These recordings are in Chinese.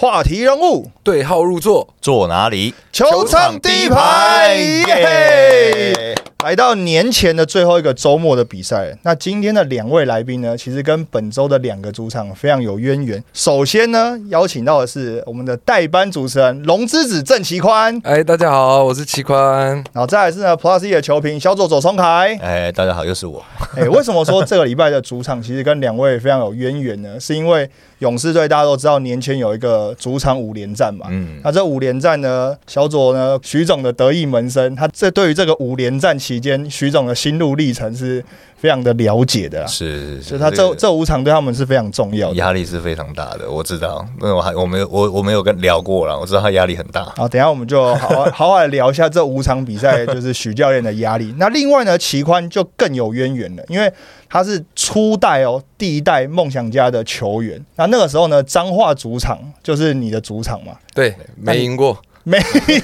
话题人物，对号入座，坐哪里？球场第一排，耶！来到年前的最后一个周末的比赛，那今天的两位来宾呢，其实跟本周的两个主场非常有渊源。首先呢，邀请到的是我们的代班主持人龙之子郑奇宽，哎，大家好，我是齐宽。然后再来是呢 Plus E 的球评小左左松凯，哎，大家好，又是我。哎，为什么说这个礼拜的主场其实跟两位非常有渊源呢？是因为勇士队大家都知道年前有一个主场五连战嘛，嗯，那这五连战呢，小左呢徐总的得意门生，他这对于这个五连战期间徐总的心路历程是非常的了解的，是，所以他这这五场对他们是非常重要的，压力是非常大的，我知道，那我还我没有我我没有跟聊过了，我知道他压力很大。好，等下我们就好好好聊一下这五场比赛，就是许教练的压力。那另外呢，齐宽就更有渊源了，因为他是初代哦，第一代梦想家的球员。那那个时候呢，彰化主场就是你的主场嘛？对，没赢过，没赢，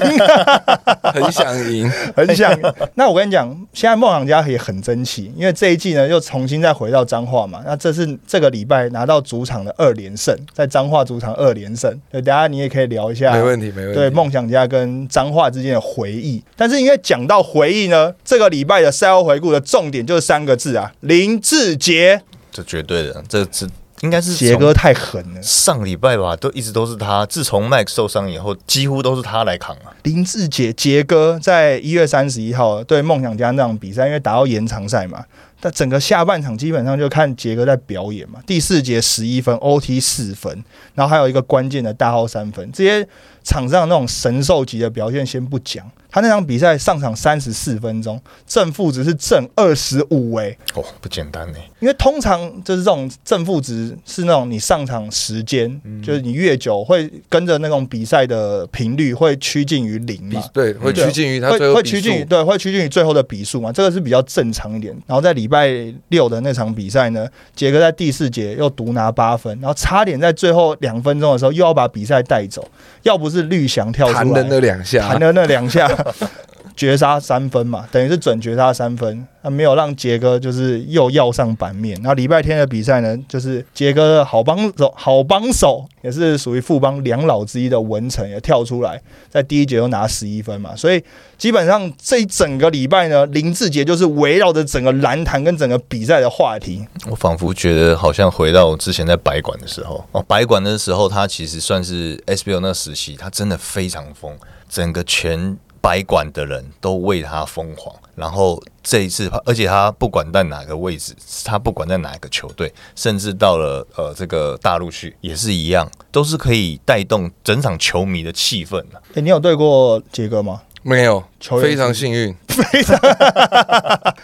很想赢，很想。那我跟你讲，现在梦想家也很争气，因为这一季呢又重新再回到彰化嘛。那这是这个礼拜拿到主场的二连胜，在彰化主场二连胜。对，等下你也可以聊一下，没问题，没问题。对梦想家跟彰化之间的回忆，但是因为讲到回忆呢，这个礼拜的赛后回顾的重点就是三个字啊，林志杰。这绝对的，这是应该是杰哥太狠了。上礼拜吧，都一直都是他。自从麦克受伤以后，几乎都是他来扛啊。林志杰杰哥在一月三十一号对梦想家那场比赛，因为打到延长赛嘛，但整个下半场基本上就看杰哥在表演嘛。第四节十一分，OT 四分，然后还有一个关键的大号三分，这些场上那种神兽级的表现先不讲。他那场比赛上场三十四分钟，正负值是正二十五哎，哦，不简单呢。因为通常就是这种正负值是那种你上场时间，就是你越久会跟着那种比赛的频率会趋近于零嘛，对，会趋近于他会会趋近于对，会趋近于最后的比数嘛，这个是比较正常一点。然后在礼拜六的那场比赛呢，杰哥在第四节又独拿八分，然后差点在最后两分钟的时候又要把比赛带走，要不是绿翔跳出来弹的那两下，弹的那两下。绝杀三分嘛，等于是准绝杀三分，他没有让杰哥就是又要上版面。然后礼拜天的比赛呢，就是杰哥的好帮手，好帮手也是属于富邦两老之一的文成也跳出来，在第一节又拿十一分嘛。所以基本上这一整个礼拜呢，林志杰就是围绕着整个篮坛跟整个比赛的话题。我仿佛觉得好像回到之前在白馆的时候哦，白馆的时候他其实算是 SBL 那时期，他真的非常疯，整个全。白管的人都为他疯狂，然后这一次，而且他不管在哪个位置，他不管在哪个球队，甚至到了呃这个大陆去也是一样，都是可以带动整场球迷的气氛的。哎，你有对过杰哥吗？没有，球非常幸运，非常。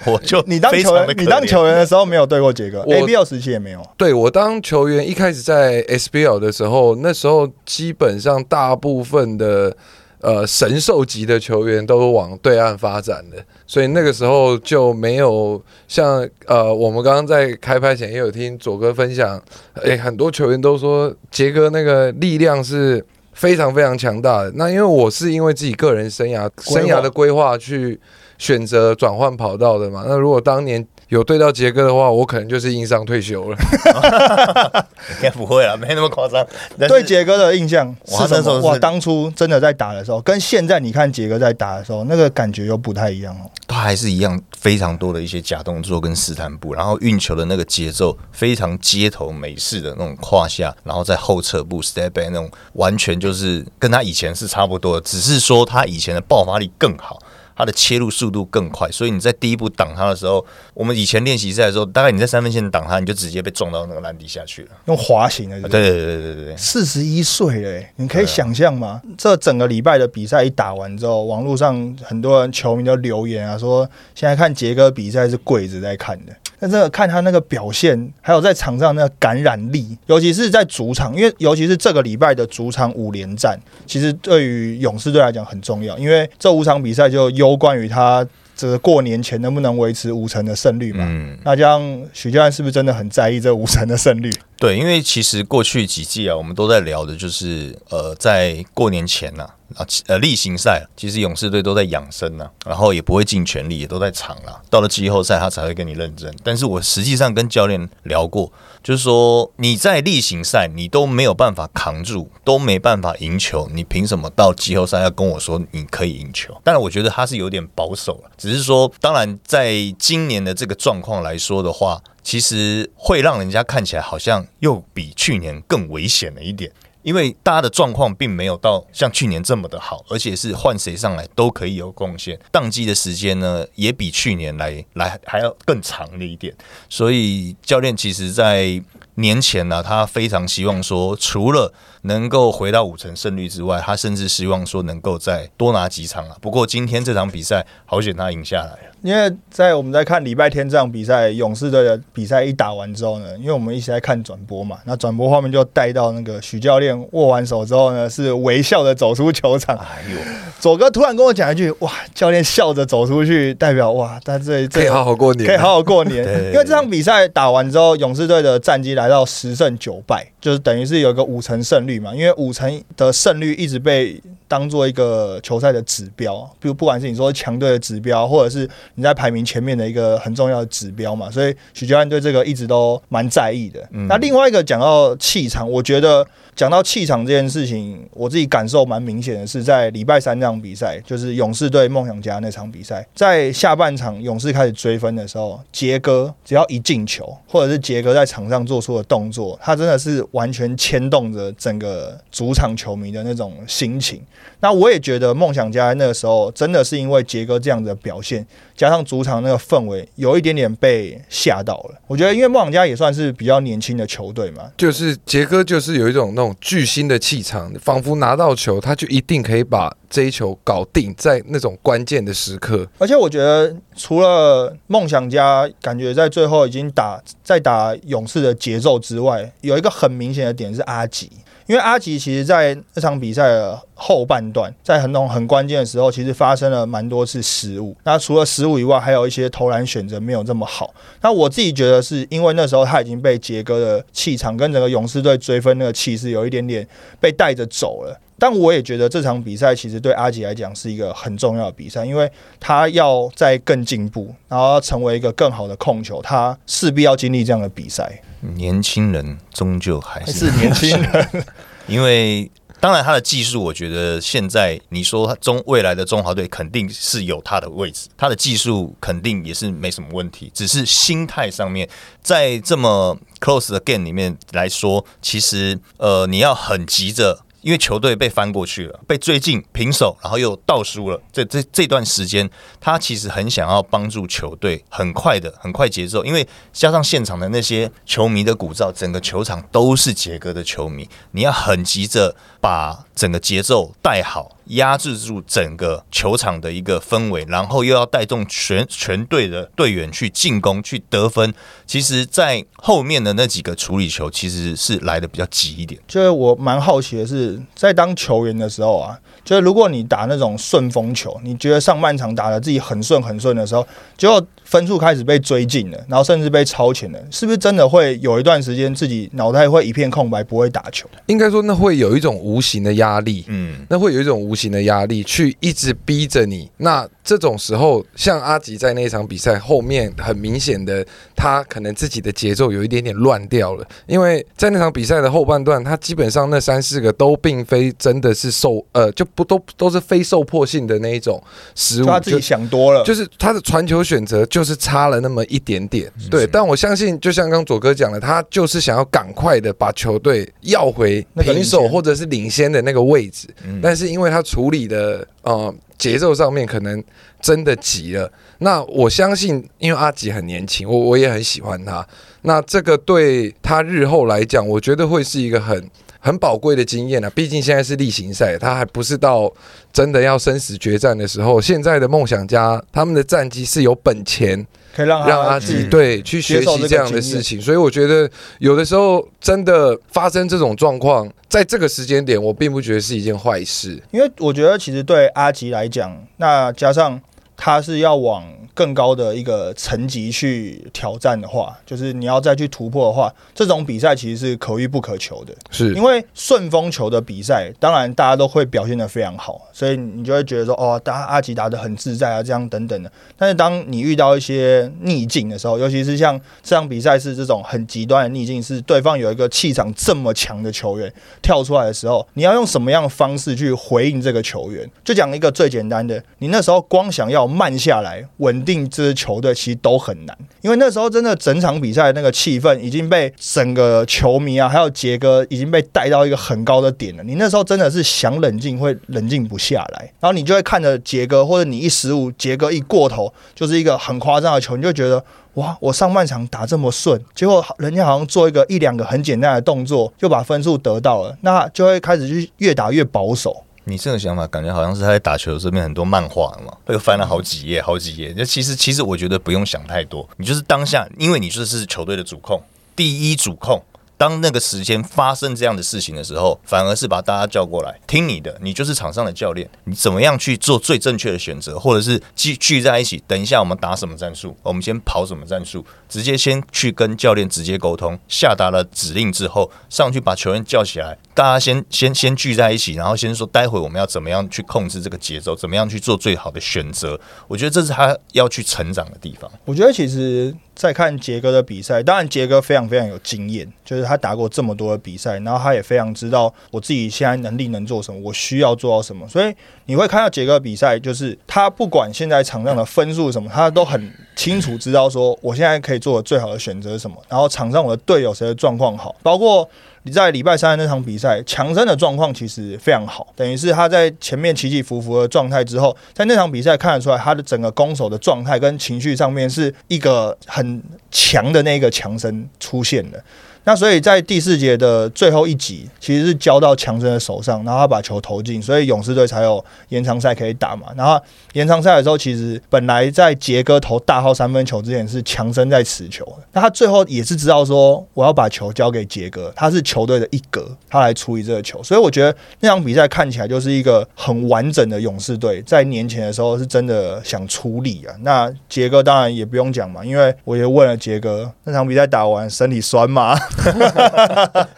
我就你当球员，你当球员的时候没有对过杰哥，ABL 时期也没有。对我当球员一开始在 SBL 的时候，那时候基本上大部分的。呃，神兽级的球员都往对岸发展的，所以那个时候就没有像呃，我们刚刚在开拍前也有听左哥分享，诶，很多球员都说杰哥那个力量是非常非常强大的。那因为我是因为自己个人生涯生涯的规划去选择转换跑道的嘛。那如果当年有对到杰哥的话，我可能就是硬伤退休了。应该不会啊，没那么夸张。对杰哥的印象是什么？哇，当初真的在打的时候，跟现在你看杰哥在打的时候，那个感觉又不太一样哦。他还是一样非常多的一些假动作跟试探步，然后运球的那个节奏非常街头美式的那种胯下，然后在后撤步 step back 那种，完全就是跟他以前是差不多的，只是说他以前的爆发力更好。他的切入速度更快，所以你在第一步挡他的时候，我们以前练习赛的时候，大概你在三分线挡他，你就直接被撞到那个篮底下去了。用滑行的，对对对对对对。四十一岁嘞，你可以想象吗？这整个礼拜的比赛一打完之后，网络上很多人球迷都留言啊，说现在看杰哥比赛是跪着在看的。但这个看他那个表现，还有在场上那个感染力，尤其是在主场，因为尤其是这个礼拜的主场五连战，其实对于勇士队来讲很重要，因为这五场比赛就攸关于他这个过年前能不能维持五成的胜率嘛。嗯，那这样许教练是不是真的很在意这五成的胜率？对，因为其实过去几季啊，我们都在聊的就是呃，在过年前呐。啊，啊呃例行赛其实勇士队都在养生啊，然后也不会尽全力，也都在场啦。到了季后赛他才会跟你认真。但是我实际上跟教练聊过，就是说你在例行赛你都没有办法扛住，都没办法赢球，你凭什么到季后赛要跟我说你可以赢球？当然，我觉得他是有点保守了，只是说，当然在今年的这个状况来说的话，其实会让人家看起来好像又比去年更危险了一点。因为大家的状况并没有到像去年这么的好，而且是换谁上来都可以有贡献，宕机的时间呢也比去年来来还要更长了一点，所以教练其实在年前呢，他非常希望说，除了能够回到五成胜率之外，他甚至希望说能够再多拿几场啊。不过今天这场比赛好险他赢下来了。因为在我们在看礼拜天这场比赛，勇士队的比赛一打完之后呢，因为我们一直在看转播嘛，那转播画面就带到那个许教练握完手之后呢，是微笑的走出球场。哎呦，左哥突然跟我讲一句：“哇，教练笑着走出去，代表哇，他这可以好好过年，可以好好过年。”因为这场比赛打完之后，勇士队的战绩来来到十胜九败，就是等于是有个五成胜率嘛，因为五成的胜率一直被。当做一个球赛的指标，比如不管是你说强队的指标，或者是你在排名前面的一个很重要的指标嘛，所以许教练对这个一直都蛮在意的。那另外一个讲到气场，我觉得。讲到气场这件事情，我自己感受蛮明显的，是在礼拜三那场比赛，就是勇士对梦想家那场比赛，在下半场勇士开始追分的时候，杰哥只要一进球，或者是杰哥在场上做出的动作，他真的是完全牵动着整个主场球迷的那种心情。那我也觉得梦想家那个时候真的是因为杰哥这样的表现。加上主场那个氛围，有一点点被吓到了。我觉得，因为梦想家也算是比较年轻的球队嘛，就是杰哥就是有一种那种巨星的气场，仿佛拿到球他就一定可以把这一球搞定，在那种关键的时刻。而且我觉得，除了梦想家感觉在最后已经打在打勇士的节奏之外，有一个很明显的点是阿吉。因为阿吉其实，在这场比赛的后半段，在很懂很关键的时候，其实发生了蛮多次失误。那除了失误以外，还有一些投篮选择没有这么好。那我自己觉得，是因为那时候他已经被杰哥的气场跟整个勇士队追分那个气势有一点点被带着走了。但我也觉得这场比赛其实对阿吉来讲是一个很重要的比赛，因为他要在更进步，然后成为一个更好的控球，他势必要经历这样的比赛。年轻人终究还是年轻人，因为当然他的技术，我觉得现在你说中未来的中华队肯定是有他的位置，他的技术肯定也是没什么问题，只是心态上面，在这么 close 的 game 里面来说，其实呃你要很急着。因为球队被翻过去了，被最近平手，然后又倒输了。这这这段时间，他其实很想要帮助球队，很快的，很快节奏。因为加上现场的那些球迷的鼓噪，整个球场都是杰哥的球迷，你要很急着把整个节奏带好。压制住整个球场的一个氛围，然后又要带动全全队的队员去进攻、去得分。其实，在后面的那几个处理球，其实是来的比较急一点。就是我蛮好奇的是，在当球员的时候啊，就是如果你打那种顺风球，你觉得上半场打的自己很顺很顺的时候，就。分数开始被追进了，然后甚至被超前了，是不是真的会有一段时间自己脑袋会一片空白，不会打球？应该说，那会有一种无形的压力，嗯，那会有一种无形的压力去一直逼着你。那这种时候，像阿吉在那场比赛后面，很明显的，他可能自己的节奏有一点点乱掉了，因为在那场比赛的后半段，他基本上那三四个都并非真的是受，呃，就不都都是非受迫性的那一种失误，他自己想多了，就是他的传球选择就。就是差了那么一点点，对，但我相信，就像刚左哥讲的，他就是想要赶快的把球队要回平手或者是领先的那个位置，但是因为他处理的呃节奏上面可能真的急了。那我相信，因为阿吉很年轻，我我也很喜欢他，那这个对他日后来讲，我觉得会是一个很。很宝贵的经验啊！毕竟现在是例行赛，他还不是到真的要生死决战的时候。现在的梦想家，他们的战绩是有本钱可以让让阿吉对去学习这样的事情。所以我觉得有的时候真的发生这种状况，在这个时间点，我并不觉得是一件坏事。因为我觉得其实对阿吉来讲，那加上他是要往更高的一个层级去挑战的话，就是你要再去突破的话，这种比赛其实是可遇不可求的。是因为顺风球的比赛，当然大家都会表现的非常好，所以你就会觉得说，哦，大家阿吉打的很自在啊，这样等等的。但是当你遇到一些逆境的时候，尤其是像这场比赛是这种很极端的逆境，是对方有一个气场这么强的球员跳出来的时候，你要用什么样的方式去回应这个球员？就讲一个最简单的，你那时候光想要慢下来稳定这支球队，其实都很难，因为那时候真的整场比赛那个气氛已经被整个球迷啊，还有杰哥已经被带到一个很高的点了。你那时候真的是想冷静会冷静不下来，然后你就会看着杰哥，或者你一失误，杰哥一过头就是一个很夸张的球，你就觉得。哇！我上半场打这么顺，结果人家好像做一个一两个很简单的动作，就把分数得到了，那就会开始去越打越保守。你这个想法感觉好像是他在打球这边很多漫画嘛，又翻了好几页、好几页。那其实，其实我觉得不用想太多，你就是当下，因为你就是球队的主控，第一主控。当那个时间发生这样的事情的时候，反而是把大家叫过来听你的，你就是场上的教练，你怎么样去做最正确的选择，或者是聚聚在一起，等一下我们打什么战术，我们先跑什么战术，直接先去跟教练直接沟通，下达了指令之后，上去把球员叫起来，大家先先先聚在一起，然后先说待会我们要怎么样去控制这个节奏，怎么样去做最好的选择。我觉得这是他要去成长的地方。我觉得其实。再看杰哥的比赛，当然杰哥非常非常有经验，就是他打过这么多的比赛，然后他也非常知道我自己现在能力能做什么，我需要做到什么。所以你会看到杰哥比赛，就是他不管现在场上的分数什么，他都很清楚知道说我现在可以做的最好的选择是什么，然后场上我的队友谁的状况好，包括。你在礼拜三的那场比赛，强森的状况其实非常好，等于是他在前面起起伏伏的状态之后，在那场比赛看得出来，他的整个攻守的状态跟情绪上面是一个很强的那个强森出现了。那所以在第四节的最后一集，其实是交到强森的手上，然后他把球投进，所以勇士队才有延长赛可以打嘛。然后延长赛的时候，其实本来在杰哥投大号三分球之前是强森在持球，那他最后也是知道说我要把球交给杰哥，他是球队的一格，他来处理这个球。所以我觉得那场比赛看起来就是一个很完整的勇士队，在年前的时候是真的想处理啊。那杰哥当然也不用讲嘛，因为我也问了杰哥，那场比赛打完身体酸吗？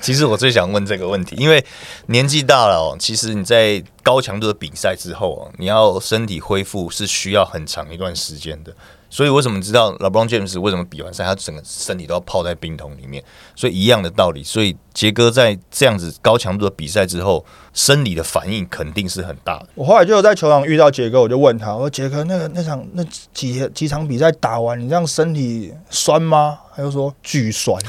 其实我最想问这个问题，因为年纪大了。其实你在高强度的比赛之后哦，你要身体恢复是需要很长一段时间的。所以为什么知道 LeBron James 为什么比完赛他整个身体都要泡在冰桶里面？所以一样的道理，所以杰哥在这样子高强度的比赛之后，生理的反应肯定是很大的。我后来就有在球场遇到杰哥，我就问他：“我说杰哥，那个那场那几几场比赛打完，你这样身体酸吗？”他就说：“巨酸。”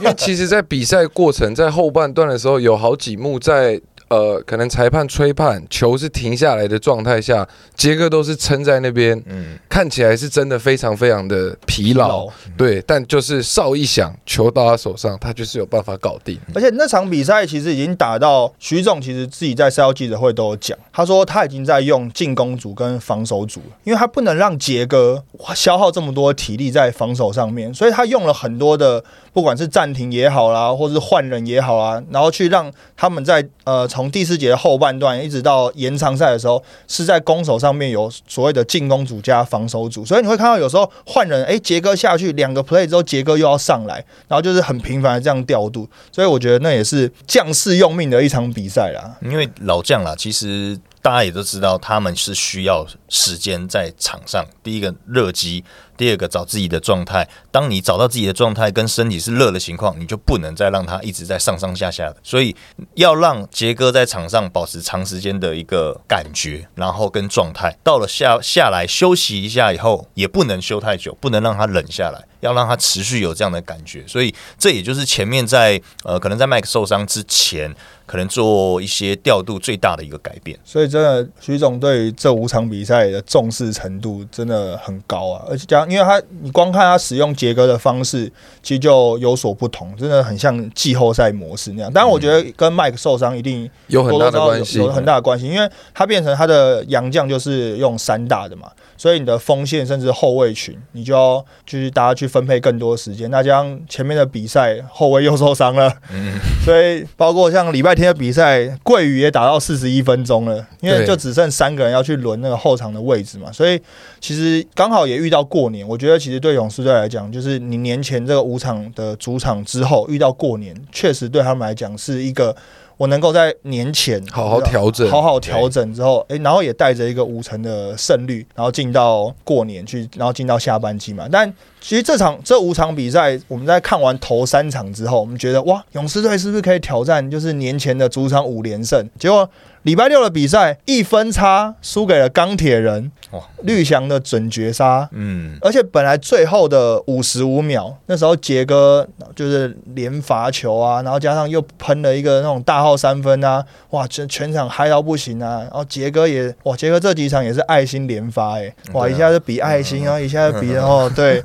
因为其实，在比赛过程在后半段的时候，有好几幕在。呃，可能裁判吹判，球是停下来的状态下，杰哥都是撑在那边，嗯，看起来是真的非常非常的疲劳，对，但就是哨一响，球到他手上，他就是有办法搞定。而且那场比赛其实已经打到徐总，其实自己在赛后记者会都有讲，他说他已经在用进攻组跟防守组，因为他不能让杰哥消耗这么多体力在防守上面，所以他用了很多的，不管是暂停也好啦，或是换人也好啊，然后去让他们在呃。从第四节后半段一直到延长赛的时候，是在攻守上面有所谓的进攻组加防守组，所以你会看到有时候换人，哎，杰哥下去两个 play 之后，杰哥又要上来，然后就是很频繁的这样调度，所以我觉得那也是将士用命的一场比赛啦。因为老将啦，其实大家也都知道，他们是需要时间在场上，第一个热机。第二个找自己的状态，当你找到自己的状态跟身体是热的情况，你就不能再让他一直在上上下下的。所以要让杰哥在场上保持长时间的一个感觉，然后跟状态，到了下下来休息一下以后，也不能休太久，不能让他冷下来，要让他持续有这样的感觉。所以这也就是前面在呃，可能在麦克受伤之前。可能做一些调度最大的一个改变，所以真的徐总对于这五场比赛的重视程度真的很高啊！而且讲，因为他你光看他使用杰哥的方式，其实就有所不同，真的很像季后赛模式那样。当然，我觉得跟麦克受伤一定有很大的关系，有很大的关系，因为他变成他的洋将就是用三大的嘛。所以你的锋线甚至后卫群，你就要就是大家去分配更多时间。那加上前面的比赛后卫又受伤了，所以包括像礼拜天的比赛，桂宇也打到四十一分钟了，因为就只剩三个人要去轮那个后场的位置嘛，所以其实刚好也遇到过年，我觉得其实对勇士队来讲，就是你年前这个五场的主场之后遇到过年，确实对他们来讲是一个我能够在年前好好调整好好调整之后，哎、然后也带着一个五成的胜率，然后进到过年去，然后进到下半季嘛。但其实这场这五场比赛，我们在看完头三场之后，我们觉得哇，勇士队是不是可以挑战就是年前的主场五连胜？结果礼拜六的比赛一分差输给了钢铁人哇，绿翔的准绝杀。嗯，而且本来最后的五十五秒，那时候杰哥就是连罚球啊，然后加上又喷了一个那种大号三分啊，哇，全全场嗨到不行啊！然后杰哥也哇，杰哥这几场也是爱心连发哎、哇，一下就比爱心啊，一下就比然后，对，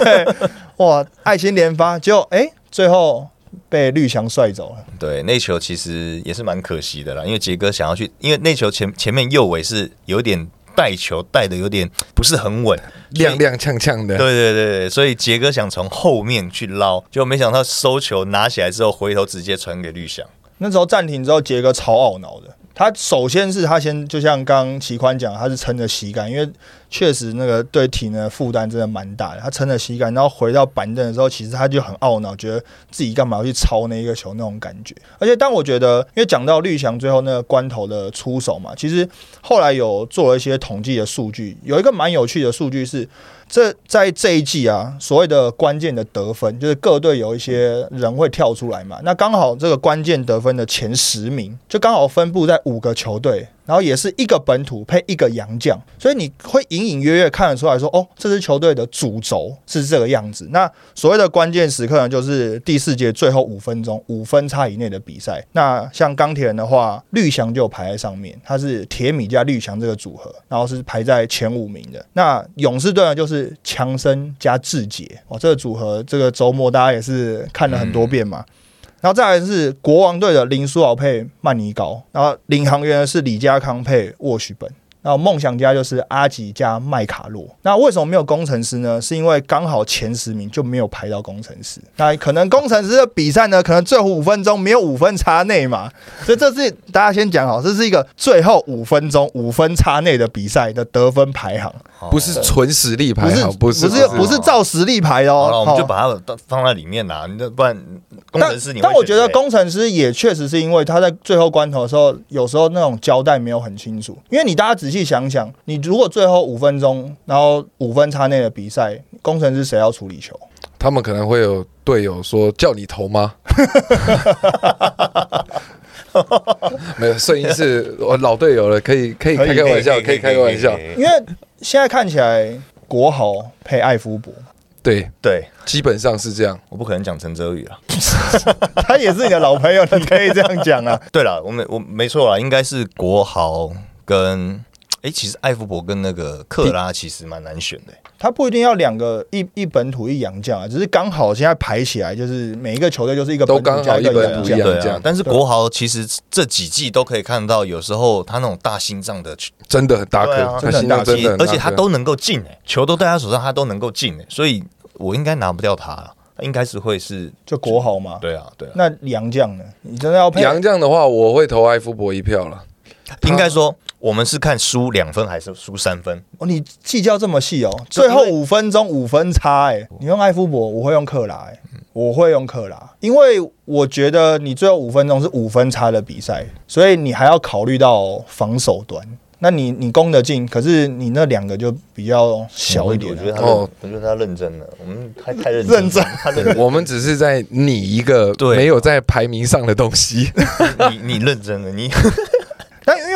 哇，爱心连发，结果哎、最后被绿翔帅走了。对，那球其实也是蛮可惜的啦，因为杰哥想要去，因为那球前前面右尾是有点带球带的有点不是很稳，踉踉跄跄的。对对对对，所以杰哥想从后面去捞，结果没想到收球拿起来之后，回头直接传给绿翔。那时候暂停之后，杰哥超懊恼的。他首先是他先就像刚齐宽讲，他是撑着膝盖，因为确实那个对体能的负担真的蛮大的。他撑着膝盖，然后回到板凳的时候，其实他就很懊恼，觉得自己干嘛要去抄那一个球那种感觉。而且，但我觉得，因为讲到绿翔最后那个关头的出手嘛，其实后来有做了一些统计的数据，有一个蛮有趣的数据是，这在这一季啊，所谓的关键的得分，就是各队有一些人会跳出来嘛。那刚好这个关键得分的前十名，就刚好分布在五个球队，然后也是一个本土配一个洋将，所以你会隐隐约约看得出来说，哦，这支球队的主轴是这个样子。那所谓的关键时刻呢，就是第四节最后五分钟五分差以内的比赛。那像钢铁人的话，绿翔就排在上面，它是铁米加绿翔这个组合，然后是排在前五名的。那勇士队呢，就是强森加志杰，哦，这个组合这个周末大家也是看了很多遍嘛。然后再来是国王队的林书豪配曼尼高，然后领航员是李家康配沃许本，然后梦想家就是阿吉加麦卡洛。那为什么没有工程师呢？是因为刚好前十名就没有排到工程师。那可能工程师的比赛呢，可能最后五分钟没有五分差内嘛，所以这是大家先讲好，这是一个最后五分钟五分差内的比赛的得分排行，不是纯实力排行，不是不是不是照实力排的哦。好了，我们就哦把它当放在里面啦，你这不然工但程师你但我觉得工程师也确实是因为他在最后关头的时候，有时候那种交代没有很清楚。因为你大家仔细想想，你如果最后五分钟，然后五分差内的比赛，工程师谁要处理球？他们可能会有队友说叫你投吗？没有，摄影师我老队友了，可以可以可以开开玩笑，可以开个玩笑。因为现在看起来国豪配艾夫伯，对，对，基本上是这样。我不可能讲陈哲宇啊。他也是你的老朋友，你可以这样讲啊。对了，我没我没错啦，应该是国豪跟哎、其实艾夫伯跟那个克拉其实蛮难选的、他不一定要两个一一本土一洋将啊，只是刚好现在排起来，就是每一个球队就是一个都刚好一本洋将土一。样，啊但是国豪其实这几季都可以看到，有时候他那种大心脏的球，真的很大颗，他心脏真的很大颗，而且他都能够进哎、球都在他手上，他都能够进哎、所以我应该拿不掉他了，应该是会是，就国豪嘛。对啊对啊，那洋将呢？你真的要配杨将的话，我会投艾夫伯一票了。应该说我们是看输两分还是输三分，哦，你计较这么细哦，最后五分钟五分差哎、你用艾夫伯，我会用克拉哎、我会用克拉，因为我觉得你最后五分钟是五分差的比赛，所以你还要考虑到防守端。那你你攻得进，可是你那两个就比较小一点、啊。我觉得他哦。认，我觉得他认真了，我们太太认真认真。他认真，我们只是在拟一个对。没有在排名上的东西。你你认真了，你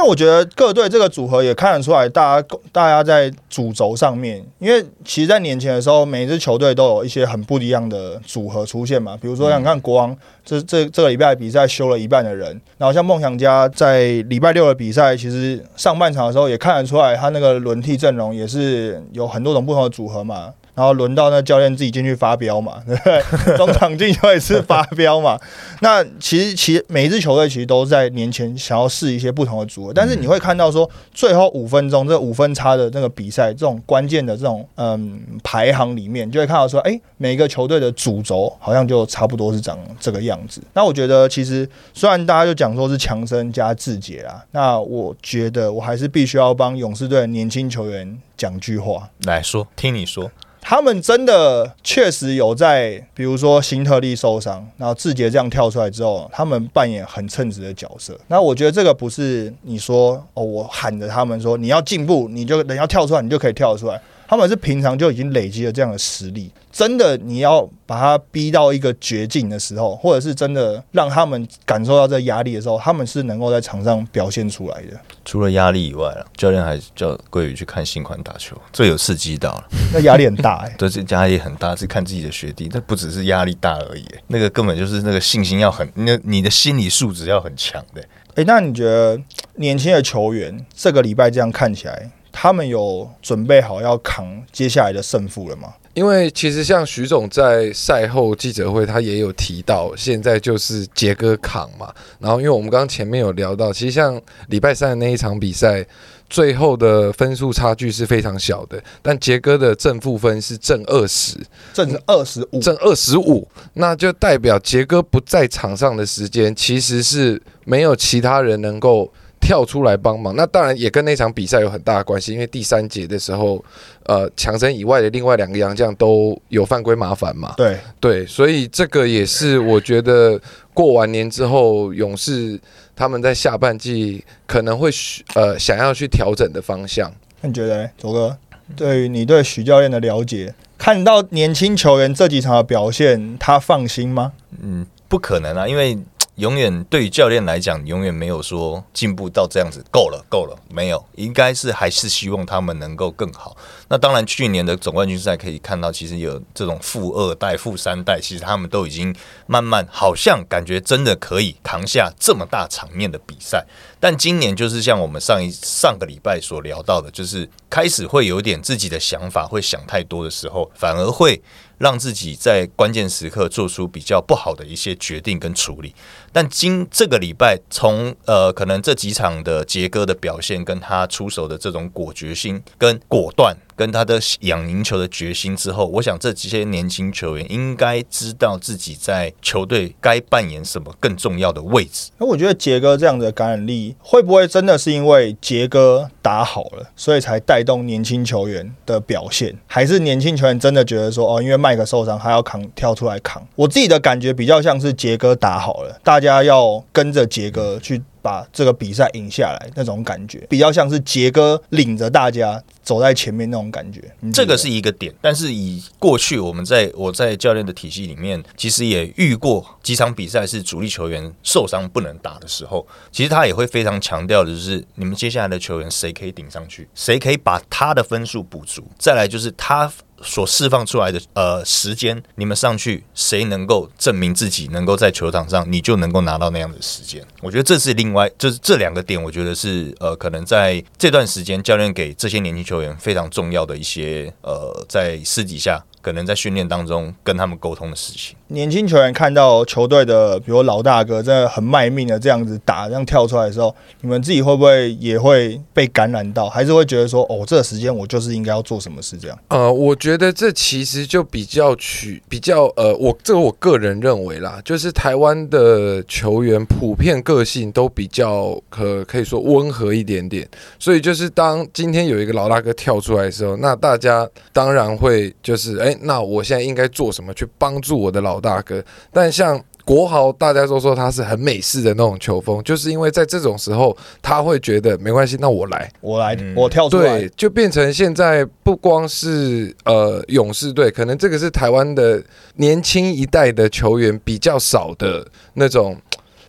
为我觉得各队这个组合也看得出来，大家大家在主轴上面，因为其实，在年前的时候，每一支球队都有一些很不一样的组合出现嘛。比如说，像你看国王这这这个礼拜比赛休了一半的人，然后像梦想家在礼拜六的比赛，其实上半场的时候也看得出来，他那个轮替阵容也是有很多种不同的组合嘛。然后轮到那教练自己进去发飙嘛，对不对？中场进球也是发飙嘛。那其实其实每一支球队其实都在年前想要试一些不同的组合，但是你会看到说最后五分钟这五分差的那个比赛，这种关键的这种嗯排行里面，就会看到说，哎，每个球队的主轴好像就差不多是长这个样子。那我觉得其实虽然大家就讲说是强生加志杰啊，那我觉得我还是必须要帮勇士队年轻球员讲句话。来说，听你说，他们真的确实有在，比如说辛特利受伤，然后志杰这样跳出来之后，他们扮演很称职的角色。那我觉得这个不是你说哦，我喊着他们说你要进步，你就人要跳出来，你就可以跳出来。他们是平常就已经累积了这样的实力，真的你要把他逼到一个绝境的时候，或者是真的让他们感受到这压力的时候，他们是能够在场上表现出来的。除了压力以外了，教练还叫桂宇去看新款打球，最有刺激到了。那压力很大哎、对，这压力很大，是看自己的学弟，但不只是压力大而已，那个根本就是那个信心要很，那你的心理素质要很强的。哎、那你觉得年轻的球员这个礼拜这样看起来，他们有准备好要扛接下来的胜负了吗？因为其实像徐总在赛后记者会，他也有提到，现在就是杰哥扛嘛。然后，因为我们刚刚前面有聊到，其实像礼拜三的那一场比赛，最后的分数差距是非常小的，但杰哥的正负分是正二十，正二十五，正二十五，那就代表杰哥不在场上的时间，其实是没有其他人能够跳出来帮忙。那当然也跟那场比赛有很大的关系，因为第三节的时候，呃，强森以外的另外两个洋将都有犯规麻烦嘛。对，对，所以这个也是我觉得过完年之后，勇士他们在下半季可能会需呃想要去调整的方向。那你觉得呢，左哥？对于你对许教练的了解，看到年轻球员这几场的表现，他放心吗？嗯，不可能啊，因为永远对于教练来讲，永远没有说进步到这样子够了，够了，没有，应该是还是希望他们能够更好。那当然，去年的总冠军赛可以看到，其实有这种富二代、富三代，其实他们都已经慢慢好像感觉真的可以扛下这么大场面的比赛。但今年就是像我们上一上个礼拜所聊到的，就是开始会有点自己的想法，会想太多的时候，反而会让自己在关键时刻做出比较不好的一些决定跟处理。但今这个礼拜，从呃可能这几场的杰哥的表现，跟他出手的这种果决心、跟果断，跟他的养赢球的决心之后，我想这几些年轻球员应该知道自己在球队该扮演什么更重要的位置。那我觉得杰哥这样的感染力，会不会真的是因为杰哥打好了，所以才带动年轻球员的表现？还是年轻球员真的觉得说，哦，因为麦克受伤，他要扛跳出来扛？我自己的感觉比较像是杰哥打好了，大家要跟着杰哥去把这个比赛赢下来那种感觉，比较像是杰哥领着大家走在前面那种感觉。这个是一个点，但是以过去我们在我在教练的体系里面，其实也遇过几场比赛是主力球员受伤不能打的时候，其实他也会非常强调的就是你们接下来的球员谁可以顶上去，谁可以把他的分数补足，再来就是他。所释放出来的呃时间，你们上去谁能够证明自己能够在球场上，你就能够拿到那样的时间。我觉得这是另外就是这两个点，我觉得是呃可能在这段时间教练给这些年轻球员非常重要的一些呃在私底下可能在训练当中跟他们沟通的事情。年轻球员看到球队的，比如老大哥真的很卖命的这样子打，这样跳出来的时候，你们自己会不会也会被感染到，还是会觉得说，哦，这个时间我就是应该要做什么事这样？呃，我觉得这其实就比较取比较呃，我这个我个人认为啦，就是台湾的球员普遍个性都比较可可以说温和一点点，所以就是当今天有一个老大哥跳出来的时候，那大家当然会就是哎，那我现在应该做什么去帮助我的老大哥？但像国豪，大家都说他是很美式的那种球风，就是因为在这种时候，他会觉得没关系，那我来，我来，嗯我跳出来对，，就变成现在不光是呃勇士队，可能这个是台湾的年轻一代的球员比较少的那种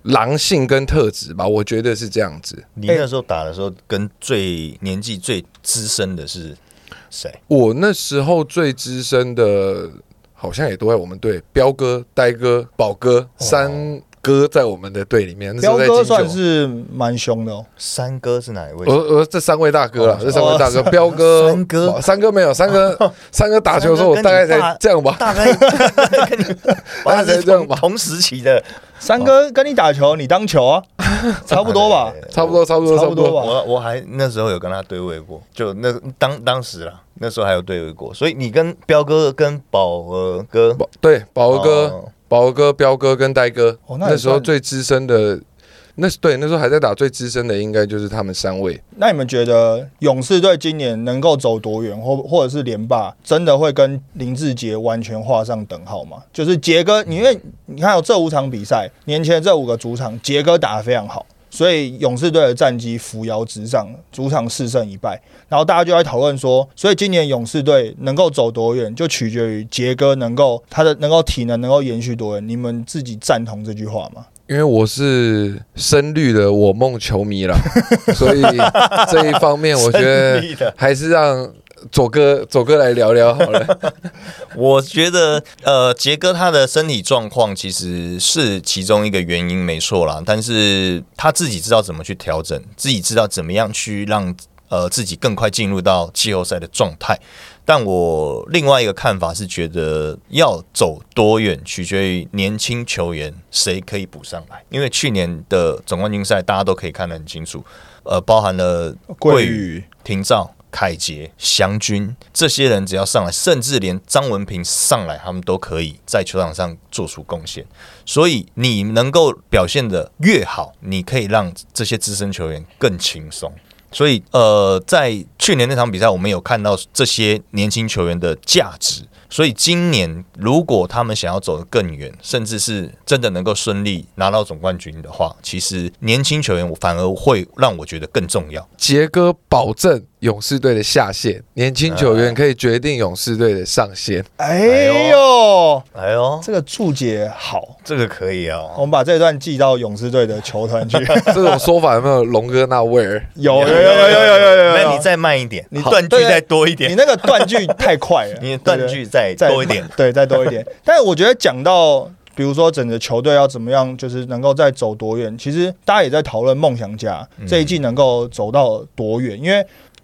狼性跟特质吧，我觉得是这样子。你那时候打的时候，跟最年纪最资深的是谁？我那时候最资深的，好像也都在我们队，彪哥、呆哥、宝哥三。哥在我们的队里面，那时候彪哥算是蛮凶的哦。三哥是哪一位？我我这三位大哥了哦，这三位大哥，彪哥、三哥三哥没有，三哥 三哥打球的时候，我大概才这样吧，大概 跟你，大概是这样吧同同时期的，三哥跟你打球，你当球啊，差不多吧？差不多差不多差不多。吧我我还那时候有跟他对位过，就那当当时啦，那时候还有对位过，所以你跟彪哥跟宝儿哥，对宝儿哥、哦宝儿哥、彪哥跟呆哥，哦那那时候最资深的，那对那时候还在打最资深的，应该就是他们三位。那你们觉得勇士队今年能够走多远，或或者是连霸，真的会跟林志杰完全画上等号吗？就是杰哥，因为你看有这五场比赛，年前这五个主场，杰哥打得非常好。所以勇士队的战绩扶摇直上，主场四胜一败。然后大家就在讨论说，所以今年勇士队能够走多远，就取决于杰哥能够他的能够体能能够延续多远。你们自己赞同这句话吗？因为我是深绿的我梦球迷啦，所以这一方面我觉得还是让左哥左哥来聊聊好了。我觉得，呃，杰哥他的身体状况其实是其中一个原因，没错啦。但是他自己知道怎么去调整，自己知道怎么样去让呃自己更快进入到季后赛的状态。但我另外一个看法是，觉得要走多远，取决于年轻球员谁可以补上来。因为去年的总冠军赛，大家都可以看得很清楚，呃，包含了桂宇宇、廷照、凯杰、祥军这些人只要上来，甚至连张文平上来，他们都可以在球场上做出贡献。所以你能够表现的越好，你可以让这些资深球员更轻松。所以，呃，在去年那场比赛，我们有看到这些年轻球员的价值。所以今年如果他们想要走得更远，甚至是真的能够顺利拿到总冠军的话，其实年轻球员反而会让我觉得更重要。杰哥保证勇士队的下限，年轻球员可以决定勇士队的上限。哎呦，哎呦，这个注解好，这个可以哦。我们把这段寄到勇士队的球团去。这种说法有没有龙哥那味儿？有有有有有有有那你再慢一点，你断句再多一点你，那个断句太快了，你的断句再再多一点。对，再多一点。但是我觉得讲到，比如说整个球队要怎么样，就是能够再走多远，其实大家也在讨论梦想家这一季能够走到多远，因为。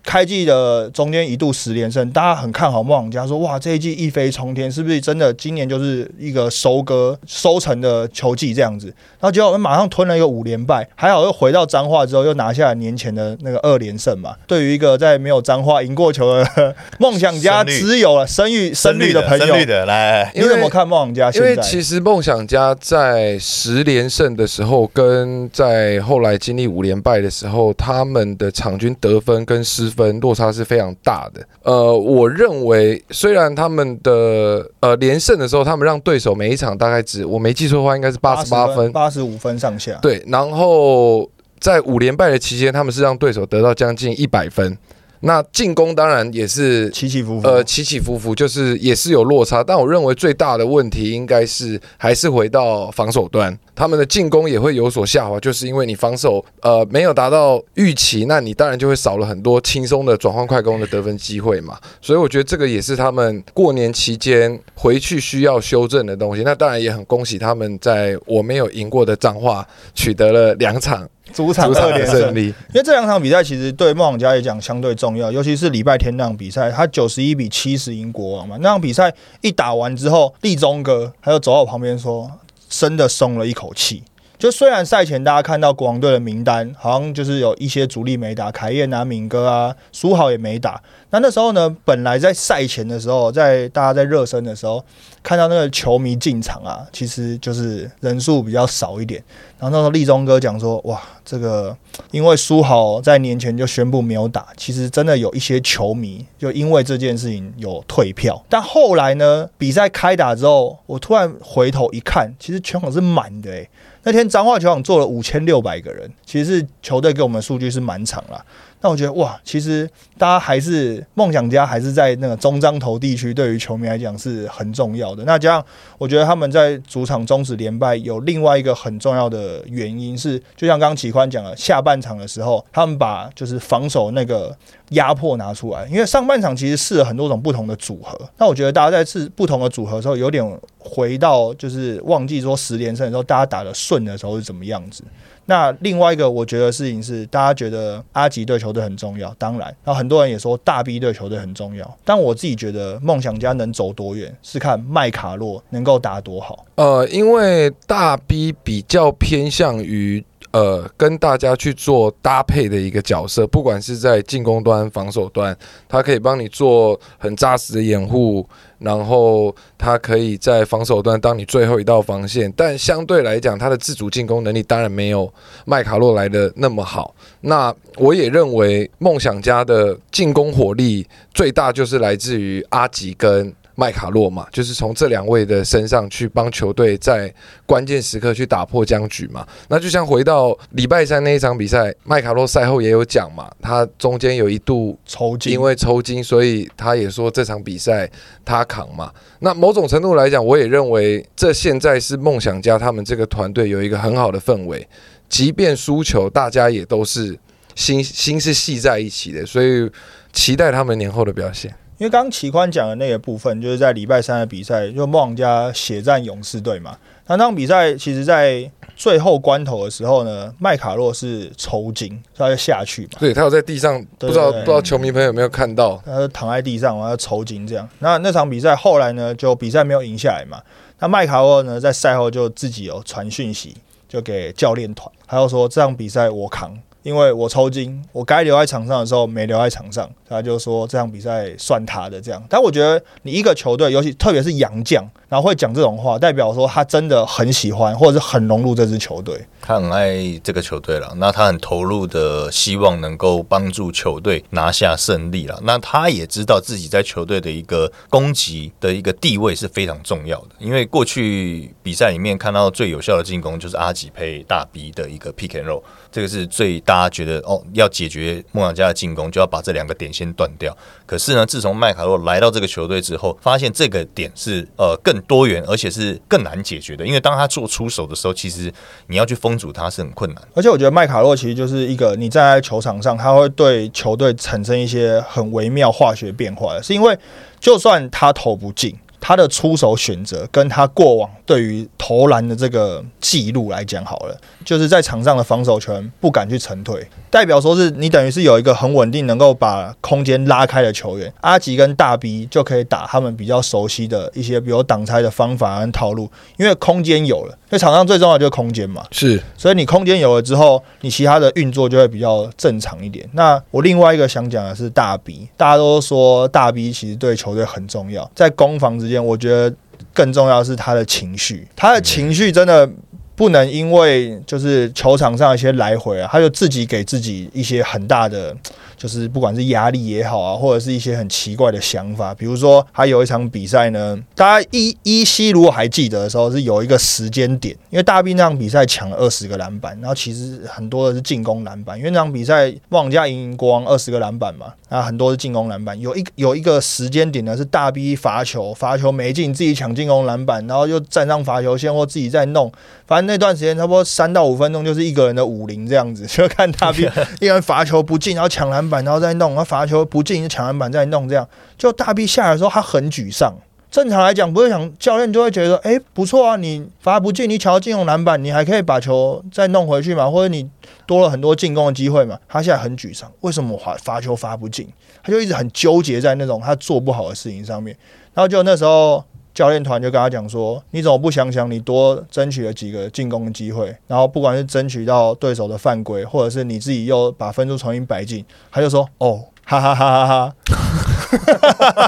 开季的中间一度十连胜，大家很看好梦想家，说哇这一季一飞冲天，是不是真的今年就是一个收割收成的球季这样子？然后结果马上吞了一个五连败，还好又回到彰化之后又拿下了年前的那个二连胜嘛。对于一个在没有彰化赢过球的梦想家，只有了声誉声誉的朋友的来，你怎么看梦想家因为？其实梦想家在十连胜的时候，跟在后来经历五连败的时候，他们的场均得分跟失分落差是非常大的。呃，我认为虽然他们的呃连胜的时候，他们让对手每一场大概只我没记错的话，应该是八十八分，八十五分上下。对，然后在五连败的期间，他们是让对手得到将近一百分。那进攻当然也是起起伏伏。呃，起起伏伏，就是也是有落差，但我认为最大的问题应该是还是回到防守端，他们的进攻也会有所下滑，就是因为你防守呃没有达到预期，那你当然就会少了很多轻松的转换快攻的得分机会嘛，所以我觉得这个也是他们过年期间回去需要修正的东西。那当然也很恭喜他们在我没有赢过的彰化取得了两场主场二连胜利，因为这两场比赛其实对梦想家来讲相对重要，尤其是礼拜天那场比赛，他九十一比七十赢国王嘛。那场比赛一打完之后，立中哥他就走到我旁边说，真的松了一口气。就虽然赛前大家看到国王队的名单，好像就是有一些主力没打，凯燕啊、敏哥啊、苏豪也没打。那那时候呢，本来在赛前的时候，在大家在热身的时候，看到那个球迷进场啊，其实就是人数比较少一点。然后那时候立中哥讲说，哇，这个因为苏豪在年前就宣布没有打，其实真的有一些球迷就因为这件事情有退票。但后来呢，比赛开打之后，我突然回头一看，其实全场是满的诶、那天彰化球场坐了五千六百个人，其实球队给我们数据是满场了。那我觉得哇，其实大家还是梦想家还是在那个中彰投地区，对于球迷来讲是很重要的。那加上我觉得他们在主场终止连败有另外一个很重要的原因是，就像刚刚启宽讲了，下半场的时候他们把就是防守那个压迫拿出来，因为上半场其实试了很多种不同的组合。那我觉得大家在试不同的组合的时候，有点回到就是忘记说十连胜的时候，大家打的顺的时候是怎么样子。那另外一个我觉得事情是，大家觉得阿吉对球队很重要，当然，然后很多人也说大 B 对球队很重要，但我自己觉得梦想家能走多远，是看麦卡洛能够打多好。呃，因为大 B 比较偏向于呃跟大家去做搭配的一个角色，不管是在进攻端、防守端，他可以帮你做很扎实的掩护。然后他可以在防守端当你最后一道防线，但相对来讲，他的自主进攻能力当然没有麦卡洛来的那么好。那我也认为梦想家的进攻火力最大就是来自于阿吉跟。麦卡洛嘛，就是从这两位的身上去帮球队在关键时刻去打破僵局嘛。那就像回到礼拜三那一场比赛，麦卡洛赛后也有讲嘛，他中间有一度抽筋，因为抽筋，所以他也说这场比赛他扛嘛。那某种程度来讲，我也认为这现在是梦想家他们这个团队有一个很好的氛围，即便输球，大家也都是心心是系在一起的，所以期待他们年后的表现。因为刚刚齐宽讲的那个部分，就是在礼拜三的比赛，就梦想家血战勇士队嘛。那那场比赛其实，在最后关头的时候呢，麦卡洛是抽筋，他就下去嘛。对他有在地上，不知道不知道球迷朋友有没有看到，他躺在地上，然后抽筋这样。那那场比赛后来呢，就比赛没有赢下来嘛。那麦卡洛呢，在赛后就自己有传讯息，就给教练团，他就说这场比赛我扛。因为我抽筋，我该留在场上的时候没留在场上，他就说这场比赛算他的这样。但我觉得你一个球队，尤其特别是洋将，然后会讲这种话，代表说他真的很喜欢或者是很融入这支球队。他很爱这个球队了，那他很投入的，希望能够帮助球队拿下胜利了。那他也知道自己在球队的一个攻击的一个地位是非常重要的，因为过去比赛里面看到最有效的进攻就是阿吉配大 B 的一个 pick and roll，这个是最。大家觉得哦，要解决梦想家的进攻，就要把这两个点先断掉。可是呢，自从麦卡洛来到这个球队之后，发现这个点是呃更多元，而且是更难解决的。因为当他做出手的时候，其实你要去封阻他是很困难。而且我觉得麦卡洛其实就是一个你在球场上，他会对球队产生一些很微妙化学变化的，是因为就算他投不进。他的出手选择跟他过往对于投篮的这个记录来讲，好了，就是在场上的防守权不敢去沉退，代表说是你等于是有一个很稳定能够把空间拉开的球员，阿吉跟大 B 就可以打他们比较熟悉的一些，比如挡拆的方法跟套路，因为空间有了，因为场上最重要就是空间嘛，是，所以你空间有了之后，你其他的运作就会比较正常一点。那我另外一个想讲的是大 B，大家都说大 B 其实对球队很重要，在攻防之间。我觉得更重要是他的情绪，他的情绪真的不能因为就是球场上一些来回啊，他就自己给自己一些很大的。就是不管是压力也好啊，或者是一些很奇怪的想法，比如说他有一场比赛呢，大家依依稀如果还记得的时候，是有一个时间点，因为大 B 那场比赛抢了二十个篮板，然后其实很多的是进攻篮板，因为那场比赛旺家赢国王二十个篮板嘛，啊很多是进攻篮板，有一有一个时间点呢是大 B 罚球，罚球没进，自己抢进攻篮板，然后又站上罚球线或自己在弄，反正那段时间差不多三到五分钟就是一个人的武林这样子，就看大 B 一人罚球不进，然后抢篮。板，然后再弄，然后罚球不进就抢篮板再弄，这样就大 B 下来的时候，他很沮丧。正常来讲，不会想教练就会觉得，哎，不错啊，你罚不进，你抢到进攻篮板，你还可以把球再弄回去嘛，或者你多了很多进攻的机会嘛。他现在很沮丧，为什么罚罚球罚不进？他就一直很纠结在那种他做不好的事情上面。然后就那时候。教练团就跟他讲说：“你怎么不想想，你多争取了几个进攻的机会，然后不管是争取到对手的犯规，或者是你自己又把分数重新摆进。”他就说：“哦，哈哈哈哈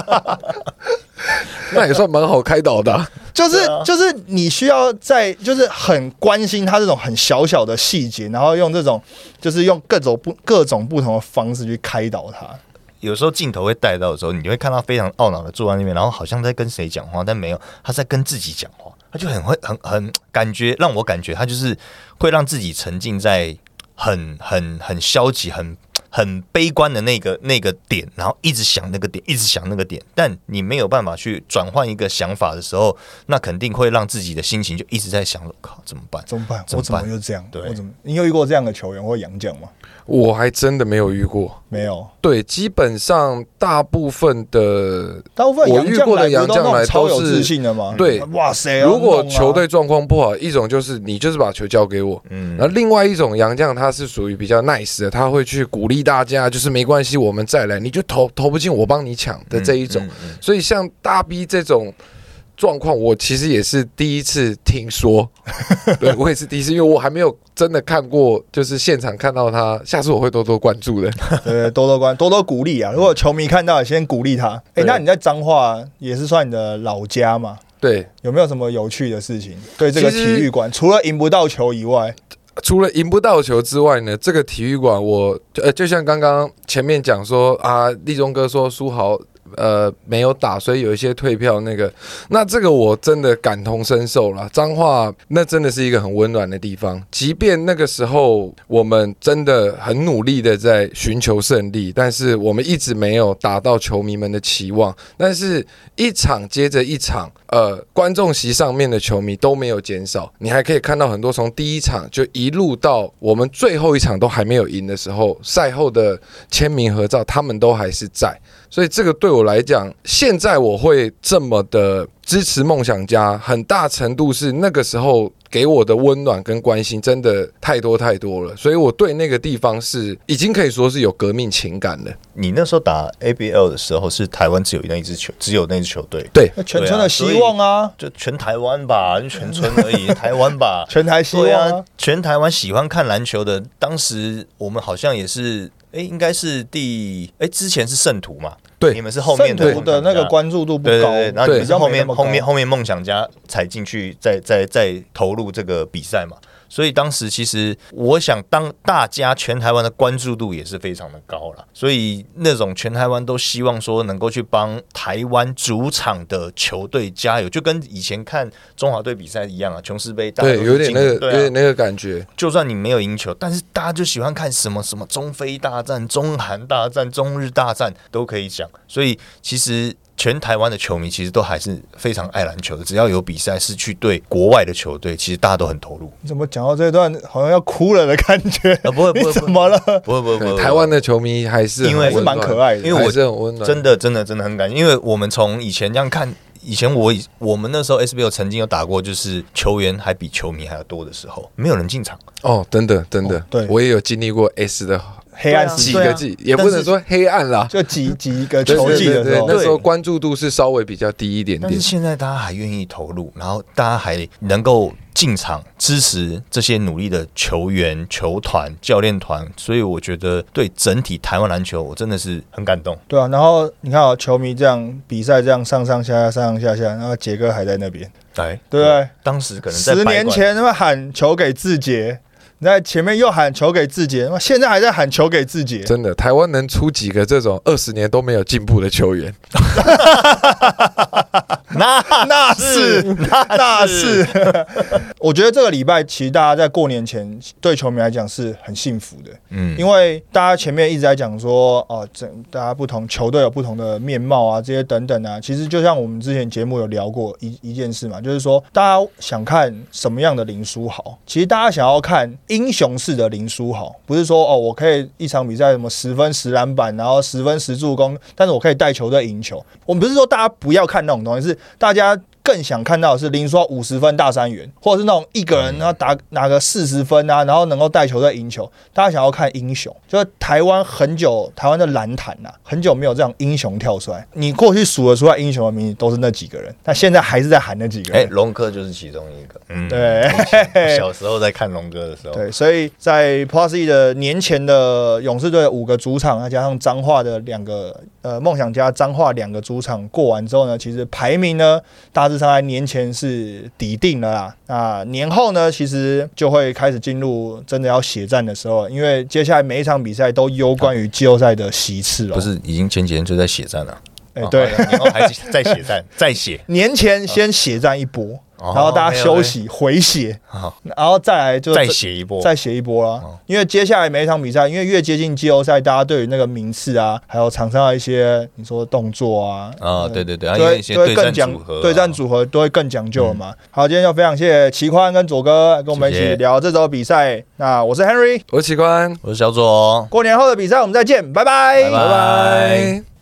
哈，那也算蛮好开导的。就是就是你需要在就是很关心他这种很小小的细节，然后用这种就是用各种不各种不同的方式去开导他。”有时候镜头会带到的时候，你会看到非常懊恼的坐在那边，然后好像在跟谁讲话，但没有，他在跟自己讲话。他就很会很很感觉让我感觉他就是会让自己沉浸在很很很消极、很 很悲观的那个那个点，然后一直想那个点，一直想那个点，但你没有办法去转换一个想法的时候，那肯定会让自己的心情就一直在想，靠怎么办？怎么办？我怎么又这样？对我怎么？你有遇过这样的球员或洋将吗？我还真的没有遇过。没有，对，基本上大部分的，大部分我遇过的来不都那种洋将来都是自信的嘛？对哇塞！如果球队状况不好，一种就是你就是把球交给我，嗯然后另外一种洋将他是属于比较 nice 的，他会去鼓励大家，就是没关系，我们再来，你就投投不进我帮你抢的这一种。所以像大 B 这种状况，我其实也是第一次听说，对我也是第一次，因为我还没有真的看过，就是现场看到他，下次我会多多关注的。对，多多关，多多鼓励啊！如果球迷看到，先鼓励他。哎、对那你在彰化也是算你的老家嘛？对，有没有什么有趣的事情？对这个体育馆，除了赢不到球以外，除了赢不到球之外呢，这个体育馆我呃，就像刚刚前面讲说啊，立中哥说苏豪呃没有打，所以有一些退票那个，那这个我真的感同身受了。彰化那真的是一个很温暖的地方，即便那个时候我们真的很努力的在寻求胜利，但是我们一直没有达到球迷们的期望，但是一场接着一场，呃，观众席上面的球迷都没有减少，你还可以看到很多从第一场就一路到我们最后一场都还没有赢的时候，赛后的签名合照，他们都还是在。所以这个对我来讲，现在我会这么的支持梦想家，很大程度是那个时候给我的温暖跟关心真的太多太多了，所以我对那个地方是已经可以说是有革命情感的。你那时候打 ABL 的时候，是台湾只有那一支球，只有那支球队，对，那全村的希望啊，就全台湾吧，就全村而已，台湾吧。全台希望啊啊，，全台湾喜欢看篮球的，当时我们好像也是，哎、应该是第，哎、之前是圣徒嘛，对你们是后面的那个关注度不高，对对对，然后你们是后面后面后面梦想家才进去，再再再投入这个比赛嘛。所以当时其实我想，当大家全台湾的关注度也是非常的高了，所以那种全台湾都希望说能够去帮台湾主场的球队加油，就跟以前看中华队比赛一样啊，琼斯杯大家对，有点那个，对啊有点那个感觉。就算你没有赢球，但是大家就喜欢看什么什么中非大战、中韩大战、中日大战都可以讲。所以其实全台湾的球迷其实都还是非常爱篮球的。只要有比赛是去对国外的球队，其实大家都很投入。你怎么讲到这一段好像要哭了的感觉？啊，不会不你会，怎么了？不会不会不会，台湾的球迷还是因为是蛮可爱的因为我还是很温暖，真的真的真的很感谢，因为我们从以前这样看。以前我以我们那时候 SBL 曾经有打过，就是球员还比球迷还要多的时候，没有人进场。哦，真的真的哦，对我也有经历过 S 的黑暗时期个季，也不能说黑暗啦，就几几个对球季的时候，那时候对。关注度是稍微比较低一点点。但是。现在大家还愿意投入，然后大家还能够进场支持这些努力的球员、球团、教练团，所以我觉得对整体台湾篮球，我真的是很感动。对啊，然后你看啊，球迷这样比赛这样上上下下上上下下，然后杰哥还在那边，哎，对不对？当时可能在十，年前他们喊球给志杰，你在前面又喊球给志杰，他妈现在还在喊球给志杰，真的，台湾能出几个这种二十年都没有进步的球员？那那是那是，我觉得这个礼拜其实大家在过年前对球迷来讲是很幸福的，嗯因为大家前面一直在讲说，哦，整大家不同球队有不同的面貌啊，这些等等啊。其实就像我们之前节目有聊过一一件事嘛，就是说大家想看什么样的林书豪，其实大家想要看英雄式的林书豪，不是说哦，我可以一场比赛什么十分十篮板，然后十分十助攻，但是我可以带球队赢球。我们不是说大家不要看那种东西，是大家。更想看到的是林书豪五十分大三元，或者是那种一个人然后打拿个四十分啊，然后能够带球队赢球。大家想要看英雄，就是台湾很久，台湾的篮坛呐，很久没有这样英雄跳出来。你过去数得出来英雄的名字都是那几个人，但现在还是在喊那几个人哎，人。龙哥就是其中一个。嗯，对小时候在看龙哥的时候，对，所以在 Plus E 的年前的勇士队五个主场，再加上彰化的两个呃梦想家彰化两个主场过完之后呢，其实排名呢大致上在年前是底定了啦。那年后呢，其实就会开始进入真的要血战的时候，因为接下来每一场比赛都攸关于季后赛的席次了。不是已经前几天就在血战了。哎对哦年后还再血战，再血，年前先血战一波，哦然后大家休息回血，好然后再来就再血一波，再写一波啦哦。因为接下来每一场比赛，因为越接近季后赛，大家对于那个名次啊，还有场上的一些你说动作啊，啊，对对对，还都会有一些对战都会更讲组合啊，对战组合都会更讲究了嘛。好，今天就非常谢谢齐宽跟左哥跟我们一起聊这周比赛。那我是 Henry，我是齐宽，我是小左哦。过年后的比赛我们再见，拜拜拜拜拜。